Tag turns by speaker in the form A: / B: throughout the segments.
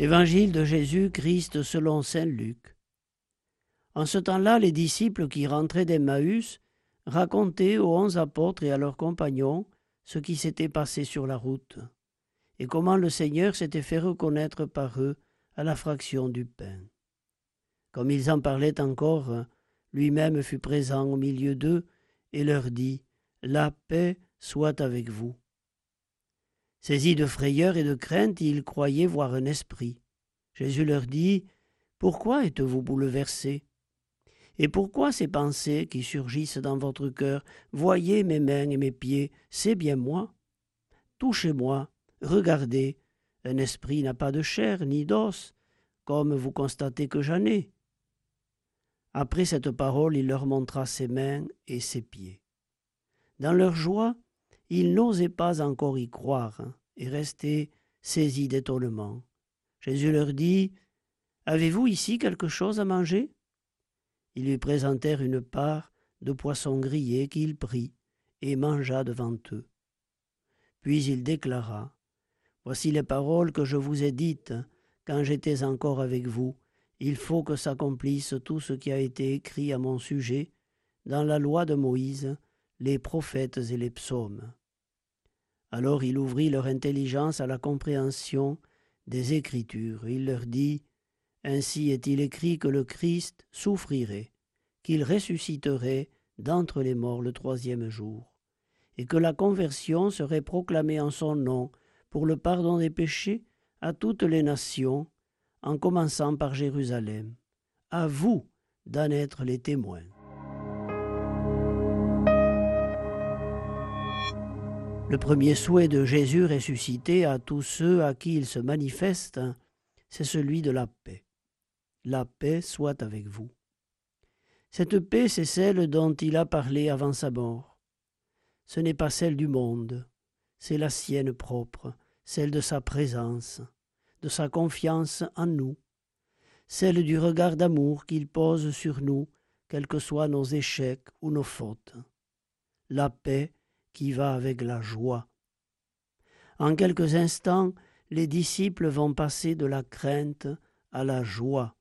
A: Évangile de Jésus-Christ selon Saint Luc. En ce temps-là, les disciples qui rentraient d'Emmaüs racontaient aux onze apôtres et à leurs compagnons ce qui s'était passé sur la route, et comment le Seigneur s'était fait reconnaître par eux à la fraction du pain. Comme ils en parlaient encore, lui-même fut présent au milieu d'eux et leur dit La paix soit avec vous. Saisis de frayeur et de crainte, ils croyaient voir un esprit. Jésus leur dit Pourquoi êtes-vous bouleversés? Et pourquoi ces pensées qui surgissent dans votre cœur? Voyez mes mains et mes pieds, c'est bien moi. Touchez-moi, regardez, un esprit n'a pas de chair ni d'os, comme vous constatez que j'en ai. Après cette parole, il leur montra ses mains et ses pieds. Dans leur joie, ils n'osaient pas encore y croire et restaient saisis d'étonnement. Jésus leur dit Avez-vous ici quelque chose à manger? Ils lui présentèrent une part de poisson grillé qu'il prit et mangea devant eux. Puis il déclara Voici les paroles que je vous ai dites quand j'étais encore avec vous. Il faut que s'accomplisse tout ce qui a été écrit à mon sujet dans la loi de Moïse, les prophètes et les psaumes. Alors il ouvrit leur intelligence à la compréhension des Écritures. Il leur dit, Ainsi est-il écrit que le Christ souffrirait, qu'il ressusciterait d'entre les morts le troisième jour, et que la conversion serait proclamée en son nom pour le pardon des péchés à toutes les nations, en commençant par Jérusalem. À vous d'en être les témoins. Le premier souhait de Jésus ressuscité à tous ceux à qui il se manifeste, c'est celui de la paix. La paix soit avec vous. Cette paix, c'est celle dont il a parlé avant sa mort. Ce n'est pas celle du monde, c'est la sienne propre, celle de sa présence, de sa confiance en nous, celle du regard d'amour qu'il pose sur nous, quels que soient nos échecs ou nos fautes. La paix, qui va avec la joie. En quelques instants, les disciples vont passer de la crainte à la joie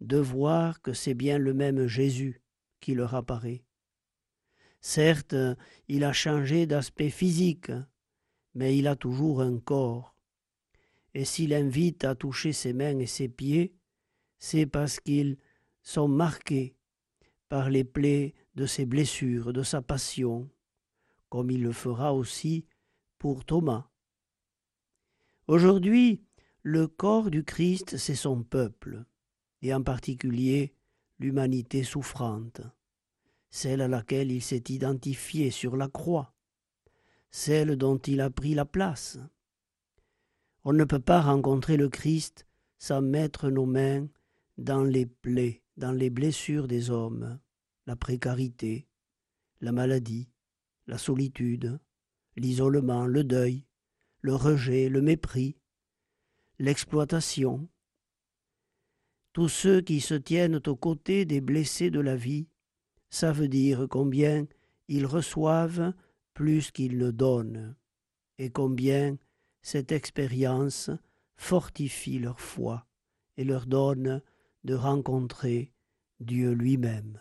A: de voir que c'est bien le même Jésus qui leur apparaît. Certes, il a changé d'aspect physique, mais il a toujours un corps. Et s'il invite à toucher ses mains et ses pieds, c'est parce qu'ils sont marqués par les plaies de ses blessures, de sa passion, comme il le fera aussi pour Thomas. Aujourd'hui, le corps du Christ, c'est son peuple, et en particulier l'humanité souffrante, celle à laquelle il s'est identifié sur la croix, celle dont il a pris la place. On ne peut pas rencontrer le Christ sans mettre nos mains dans les plaies, dans les blessures des hommes, la précarité, la maladie, la solitude, l'isolement, le deuil, le rejet, le mépris, l'exploitation. Tous ceux qui se tiennent aux côtés des blessés de la vie savent dire combien ils reçoivent plus qu'ils ne donnent, et combien cette expérience fortifie leur foi et leur donne de rencontrer Dieu lui-même.